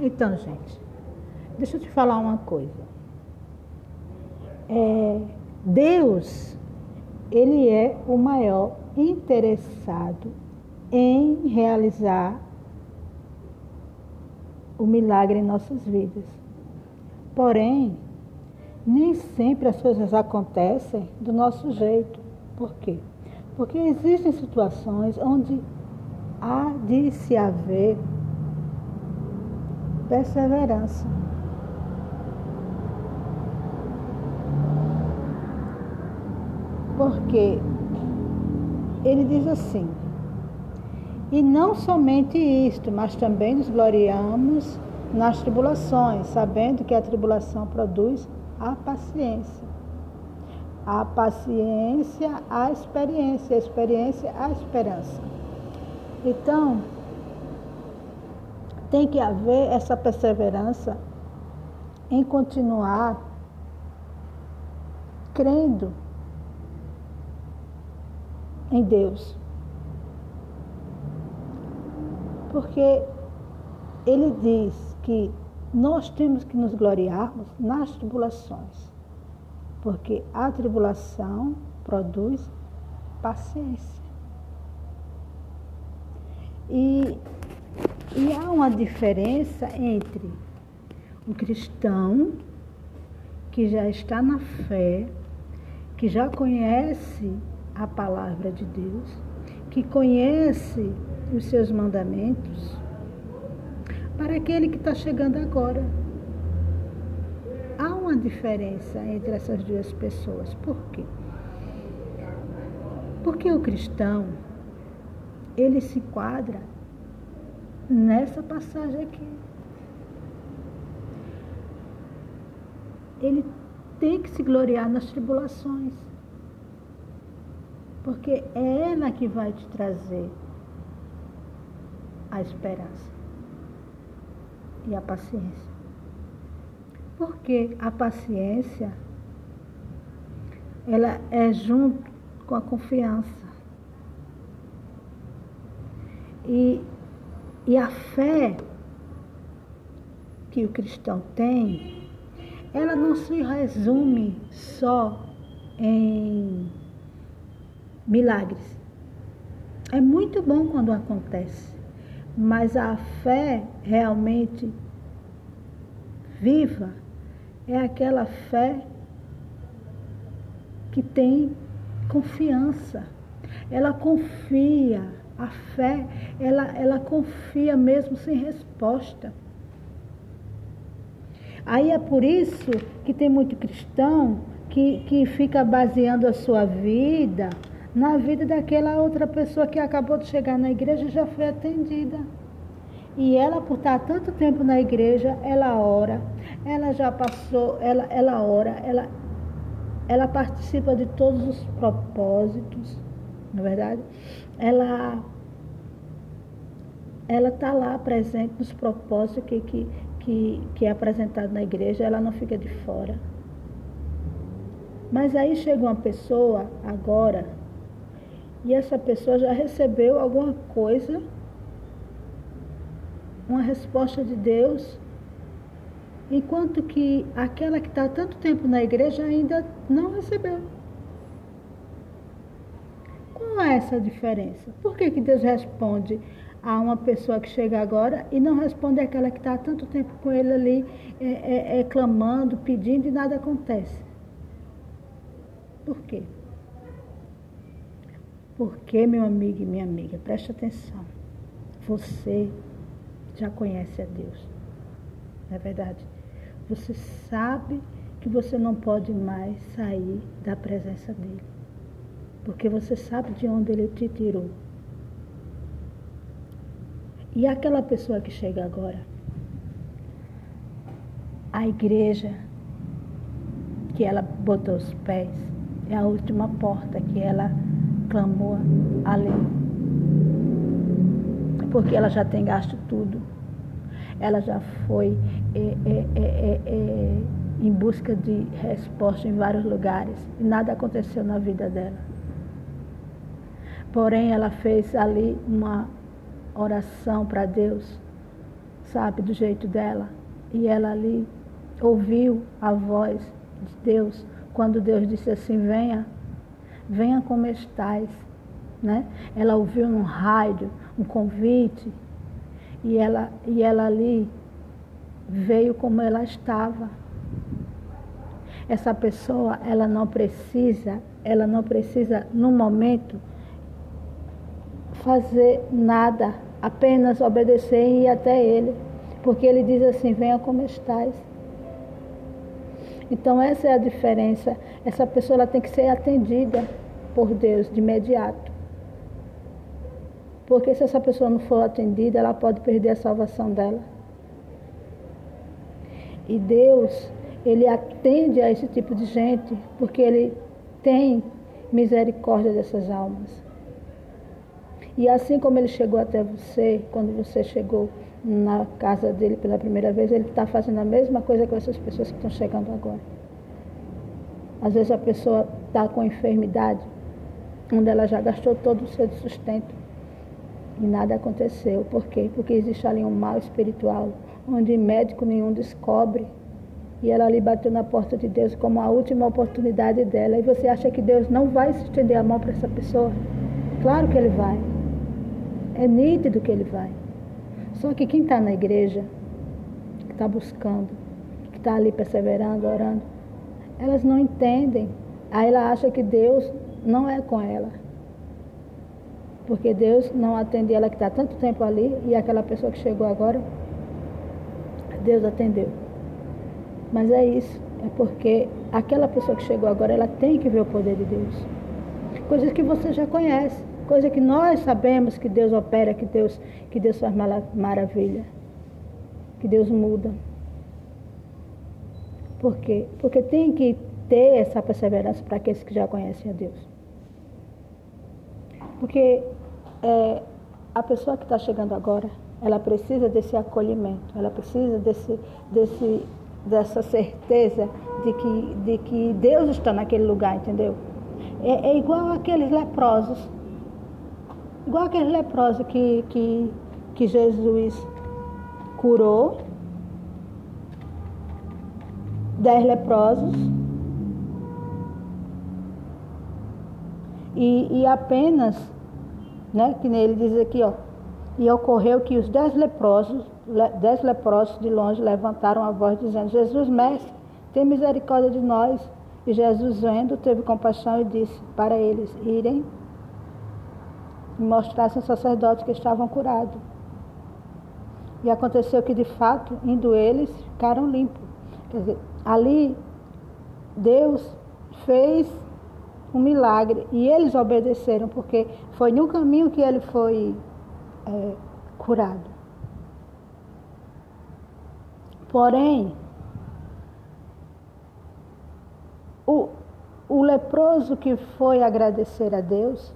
Então, gente, deixa eu te falar uma coisa. É, Deus, ele é o maior interessado em realizar o milagre em nossas vidas. Porém, nem sempre as coisas acontecem do nosso jeito. Por quê? Porque existem situações onde há de se haver perseverança. Porque ele diz assim, e não somente isto, mas também nos gloriamos nas tribulações, sabendo que a tribulação produz a paciência. A paciência, a experiência, a experiência, a esperança. Então, tem que haver essa perseverança em continuar crendo em Deus. Porque ele diz que nós temos que nos gloriarmos nas tribulações, porque a tribulação produz paciência. E, e há uma diferença entre o cristão que já está na fé, que já conhece a palavra de Deus, que conhece os seus mandamentos, para aquele que está chegando agora. Há uma diferença entre essas duas pessoas. Por quê? Porque o cristão, ele se enquadra nessa passagem aqui. Ele tem que se gloriar nas tribulações. Porque é ela que vai te trazer a esperança e a paciência. Porque a paciência ela é junto com a confiança. E, e a fé que o cristão tem, ela não se resume só em milagres. É muito bom quando acontece. Mas a fé realmente viva é aquela fé que tem confiança. Ela confia. A fé, ela, ela confia mesmo sem resposta. Aí é por isso que tem muito cristão que, que fica baseando a sua vida na vida daquela outra pessoa que acabou de chegar na igreja e já foi atendida. E ela, por estar tanto tempo na igreja, ela ora, ela já passou, ela, ela ora, ela, ela participa de todos os propósitos, na verdade? Ela ela está lá presente nos propósitos que, que, que, que é apresentado na igreja, ela não fica de fora. Mas aí chega uma pessoa agora e essa pessoa já recebeu alguma coisa, uma resposta de Deus, enquanto que aquela que está tanto tempo na igreja ainda não recebeu. Qual é essa diferença? Por que, que Deus responde a uma pessoa que chega agora e não responde àquela que está há tanto tempo com ele ali, é, é, é, clamando, pedindo e nada acontece? Por quê? Porque, meu amigo e minha amiga, preste atenção. Você já conhece a Deus. Não é verdade? Você sabe que você não pode mais sair da presença dele. Porque você sabe de onde ele te tirou. E aquela pessoa que chega agora, a igreja que ela botou os pés, é a última porta que ela clamou ali. Porque ela já tem gasto tudo. Ela já foi é, é, é, é, é em busca de resposta em vários lugares e nada aconteceu na vida dela. Porém, ela fez ali uma oração para Deus, sabe, do jeito dela. E ela ali ouviu a voz de Deus quando Deus disse assim: venha, venha como estás. Né? Ela ouviu no rádio um convite e ela, e ela ali veio como ela estava. Essa pessoa, ela não precisa, ela não precisa, no momento, fazer nada, apenas obedecer e ir até ele. Porque ele diz assim, venha como estás. Então essa é a diferença. Essa pessoa ela tem que ser atendida por Deus de imediato. Porque se essa pessoa não for atendida, ela pode perder a salvação dela. E Deus, ele atende a esse tipo de gente, porque ele tem misericórdia dessas almas. E assim como ele chegou até você, quando você chegou na casa dele pela primeira vez, ele está fazendo a mesma coisa com essas pessoas que estão chegando agora. Às vezes a pessoa está com enfermidade, onde ela já gastou todo o seu sustento e nada aconteceu. Por quê? Porque existe ali um mal espiritual, onde médico nenhum descobre. E ela ali bateu na porta de Deus como a última oportunidade dela. E você acha que Deus não vai estender a mão para essa pessoa? Claro que ele vai. É nítido que ele vai. Só que quem está na igreja, que está buscando, que está ali perseverando, orando, elas não entendem. Aí ela acha que Deus não é com ela. Porque Deus não atende ela que está tanto tempo ali e aquela pessoa que chegou agora, Deus atendeu. Mas é isso, é porque aquela pessoa que chegou agora, ela tem que ver o poder de Deus. Coisas que você já conhece, coisa que nós sabemos que Deus opera, que Deus, que Deus faz maravilha, que Deus muda. Por quê? Porque tem que ter essa perseverança para aqueles que já conhecem a Deus. Porque é, a pessoa que está chegando agora, ela precisa desse acolhimento, ela precisa desse, desse, dessa certeza de que, de que Deus está naquele lugar, entendeu? É, é igual aqueles leprosos, igual aqueles leprosos que, que, que Jesus curou, dez leprosos, e, e apenas né? Que nele diz aqui, ó. E ocorreu que os dez leprosos, dez leprosos de longe levantaram a voz dizendo, Jesus, mestre, tem misericórdia de nós. E Jesus, vendo, teve compaixão e disse para eles irem e mostrassem aos sacerdotes que estavam curados. E aconteceu que, de fato, indo eles, ficaram limpos. Quer dizer, ali, Deus fez um milagre. E eles obedeceram, porque foi no caminho que ele foi é, curado. Porém, o, o leproso que foi agradecer a Deus,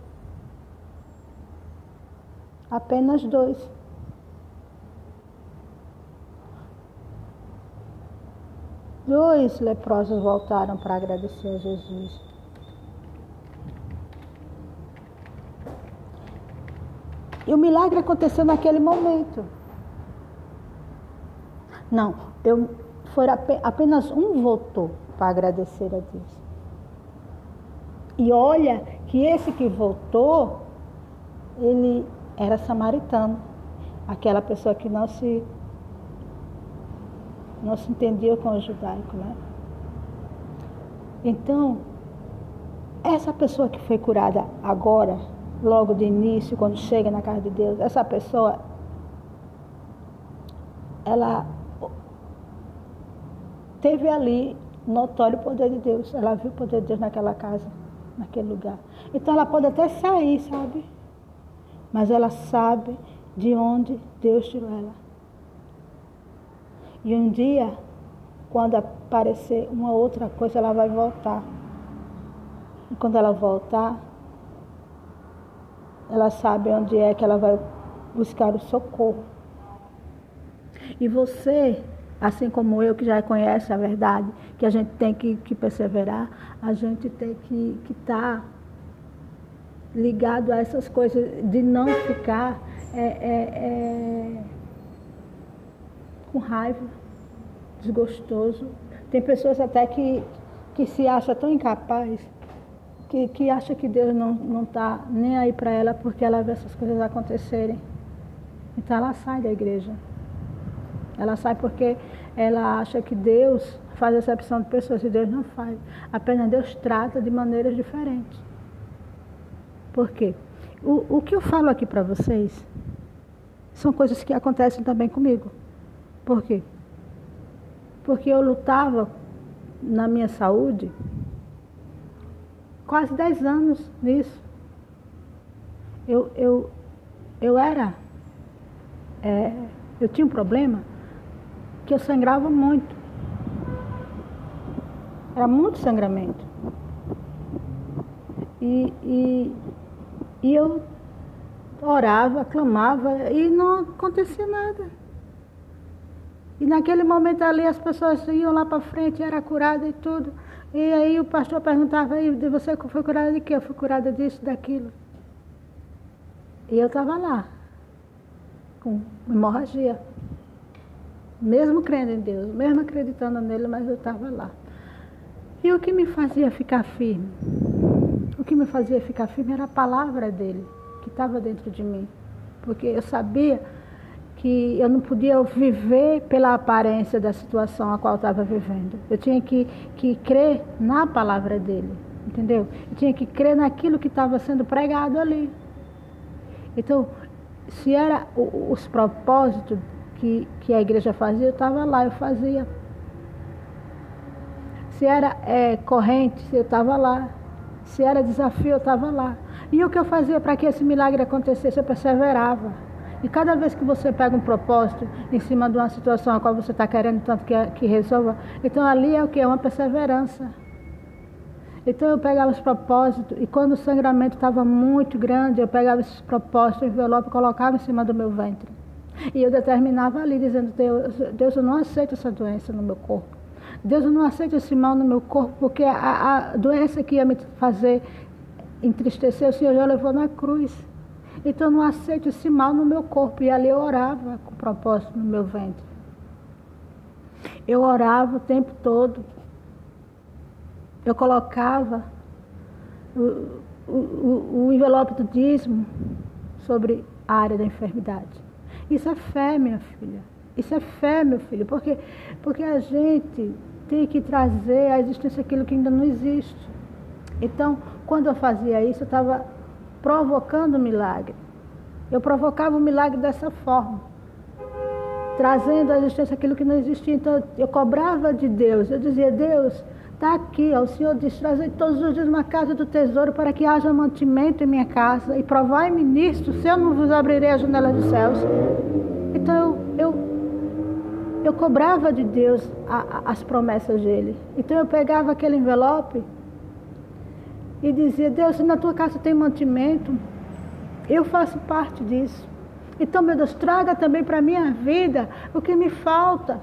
apenas dois. Dois leprosos voltaram para agradecer a Jesus. E o milagre aconteceu naquele momento. Não, eu, foi apenas um voltou para agradecer a Deus. E olha que esse que voltou, ele era samaritano. Aquela pessoa que não se, não se entendia com o judaico, né? Então, essa pessoa que foi curada agora, logo de início, quando chega na casa de Deus, essa pessoa, ela teve ali notório poder de Deus. Ela viu o poder de Deus naquela casa, naquele lugar. Então ela pode até sair, sabe? Mas ela sabe de onde Deus tirou ela. E um dia, quando aparecer uma outra coisa, ela vai voltar. E quando ela voltar, ela sabe onde é que ela vai buscar o socorro. E você, assim como eu, que já conhece a verdade, que a gente tem que, que perseverar, a gente tem que estar tá ligado a essas coisas, de não ficar é, é, é, com raiva, desgostoso. Tem pessoas até que, que se acha tão incapaz que, que acha que Deus não está nem aí para ela porque ela vê essas coisas acontecerem. Então ela sai da igreja. Ela sai porque ela acha que Deus faz exceção de pessoas e Deus não faz. Apenas Deus trata de maneiras diferentes. Por quê? O, o que eu falo aqui para vocês são coisas que acontecem também comigo. Por quê? Porque eu lutava na minha saúde quase 10 anos nisso. Eu, eu, eu era. É, eu tinha um problema que eu sangrava muito. Era muito sangramento. E, e, e eu orava, clamava e não acontecia nada. E naquele momento ali as pessoas iam lá para frente, era curada e tudo. E aí o pastor perguntava, aí, você foi curada de quê? Eu fui curada disso, daquilo. E eu estava lá, com hemorragia. Mesmo crendo em Deus, mesmo acreditando nele, mas eu estava lá. E o que me fazia ficar firme? Que me fazia ficar firme era a palavra dele, que estava dentro de mim. Porque eu sabia que eu não podia viver pela aparência da situação a qual estava vivendo. Eu tinha que, que crer na palavra dele, entendeu? Eu tinha que crer naquilo que estava sendo pregado ali. Então, se era os propósitos que, que a igreja fazia, eu estava lá, eu fazia. Se era é, corrente, eu estava lá. Se era desafio, eu estava lá. E o que eu fazia para que esse milagre acontecesse? Eu perseverava. E cada vez que você pega um propósito em cima de uma situação a qual você está querendo tanto que, que resolva, então ali é o que? É uma perseverança. Então eu pegava os propósitos e quando o sangramento estava muito grande, eu pegava esses propósitos, envelope e colocava em cima do meu ventre. E eu determinava ali, dizendo, Deus, Deus, eu não aceito essa doença no meu corpo. Deus, eu não aceito esse mal no meu corpo, porque a, a doença que ia me fazer entristecer, o Senhor já levou na cruz. Então eu não aceito esse mal no meu corpo. E ali eu orava com propósito no meu ventre. Eu orava o tempo todo. Eu colocava o, o, o envelope do dízimo sobre a área da enfermidade. Isso é fé, minha filha. Isso é fé, meu filho. Porque, porque a gente tem que trazer à existência aquilo que ainda não existe. Então, quando eu fazia isso, eu estava provocando o milagre. Eu provocava o milagre dessa forma, trazendo à existência aquilo que não existia. Então eu cobrava de Deus, eu dizia, Deus, está aqui, ó, o Senhor diz, trazei todos os dias uma casa do tesouro para que haja mantimento em minha casa e provai-me nisto, se eu não vos abrirei a janela dos céus. Então eu, eu, cobrava de Deus a, a, as promessas dele. Então eu pegava aquele envelope e dizia, Deus, se na tua casa tem mantimento, eu faço parte disso. Então, meu Deus, traga também para a minha vida o que me falta.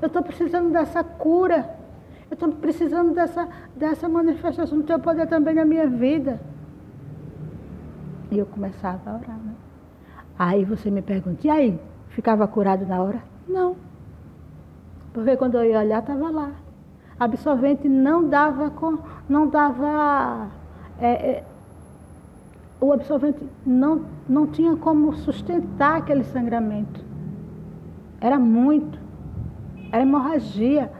Eu estou precisando dessa cura. Eu estou precisando dessa, dessa manifestação do teu poder também na minha vida. E eu começava a orar. Né? Aí você me pergunta, e aí? Ficava curado na hora? Não. Porque quando eu ia olhar, estava lá. Absorvente não dava, com, não dava é, é, o absorvente não, não tinha como sustentar aquele sangramento. Era muito. Era hemorragia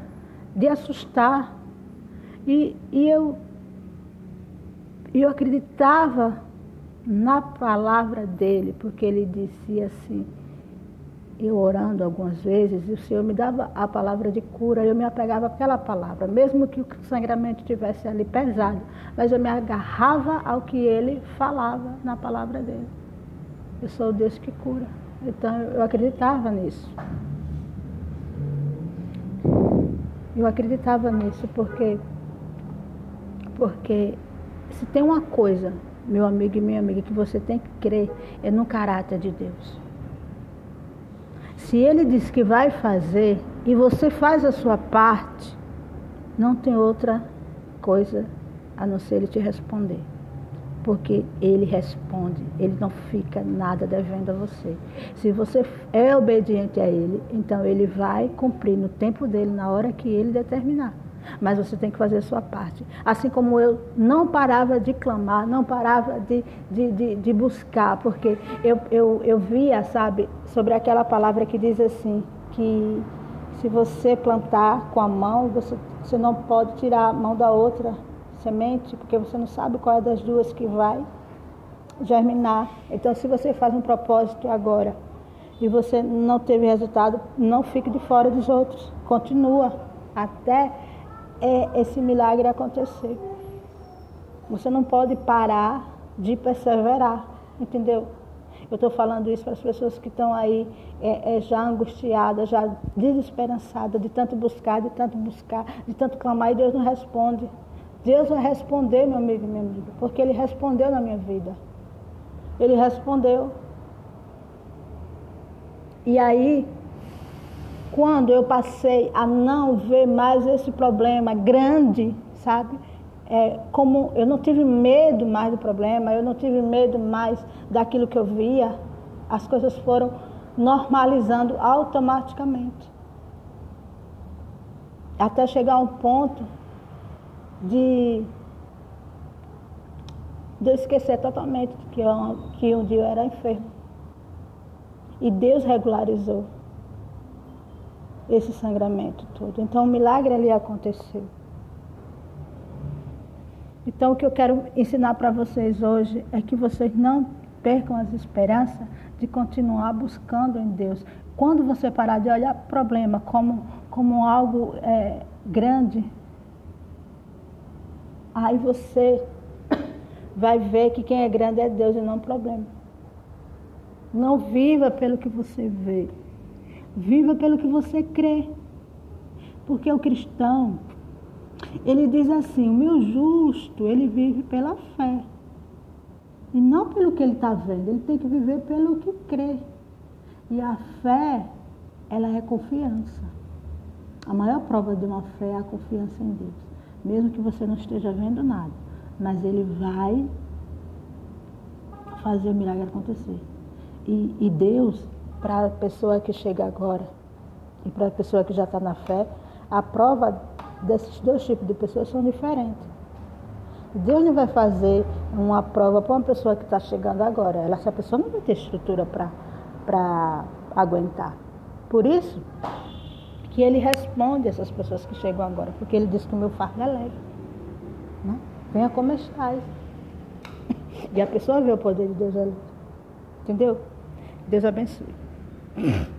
de assustar. E, e eu, eu acreditava na palavra dele, porque ele dizia assim, eu orando algumas vezes, e o Senhor me dava a palavra de cura, eu me apegava àquela palavra, mesmo que o sangramento estivesse ali pesado, mas eu me agarrava ao que ele falava na palavra dele. Eu sou o Deus que cura. Então eu acreditava nisso. Eu acreditava nisso porque porque se tem uma coisa, meu amigo e minha amiga, que você tem que crer é no caráter de Deus. Se ele diz que vai fazer e você faz a sua parte, não tem outra coisa a não ser ele te responder. porque ele responde, ele não fica nada devendo a você. Se você é obediente a ele, então ele vai cumprir no tempo dele, na hora que ele determinar. Mas você tem que fazer a sua parte. Assim como eu não parava de clamar, não parava de, de, de, de buscar, porque eu, eu, eu via, sabe, sobre aquela palavra que diz assim, que se você plantar com a mão, você, você não pode tirar a mão da outra semente, porque você não sabe qual é das duas que vai germinar. Então, se você faz um propósito agora e você não teve resultado, não fique de fora dos outros. Continua até é, esse milagre acontecer. Você não pode parar de perseverar, entendeu? Eu estou falando isso para as pessoas que estão aí é, é, já angustiadas, já desesperançadas, de tanto buscar, de tanto buscar, de tanto clamar e Deus não responde. Deus vai responder, meu amigo e minha amiga, porque Ele respondeu na minha vida. Ele respondeu. E aí, quando eu passei a não ver mais esse problema grande, sabe? É, como eu não tive medo mais do problema, eu não tive medo mais daquilo que eu via, as coisas foram normalizando automaticamente. Até chegar a um ponto de, de eu esquecer totalmente que, eu, que um dia eu era enfermo. E Deus regularizou esse sangramento todo. Então o milagre ali aconteceu. Então o que eu quero ensinar para vocês hoje é que vocês não percam as esperanças de continuar buscando em Deus. Quando você parar de olhar o problema como, como algo é, grande, Aí você vai ver que quem é grande é Deus e não o problema. Não viva pelo que você vê. Viva pelo que você crê. Porque o cristão, ele diz assim, o meu justo, ele vive pela fé. E não pelo que ele está vendo, ele tem que viver pelo que crê. E a fé, ela é confiança. A maior prova de uma fé é a confiança em Deus mesmo que você não esteja vendo nada, mas ele vai fazer o milagre acontecer. E, e Deus, para a pessoa que chega agora e para a pessoa que já está na fé, a prova desses dois tipos de pessoas são diferentes. Deus não vai fazer uma prova para uma pessoa que está chegando agora. Ela, essa pessoa não vai ter estrutura para aguentar. Por isso, que ele responde essas pessoas que chegam agora, porque ele diz que o meu fardo é leve. Né? Venha como estás. E a pessoa vê o poder de Deus ali. Entendeu? Deus abençoe. 嗯。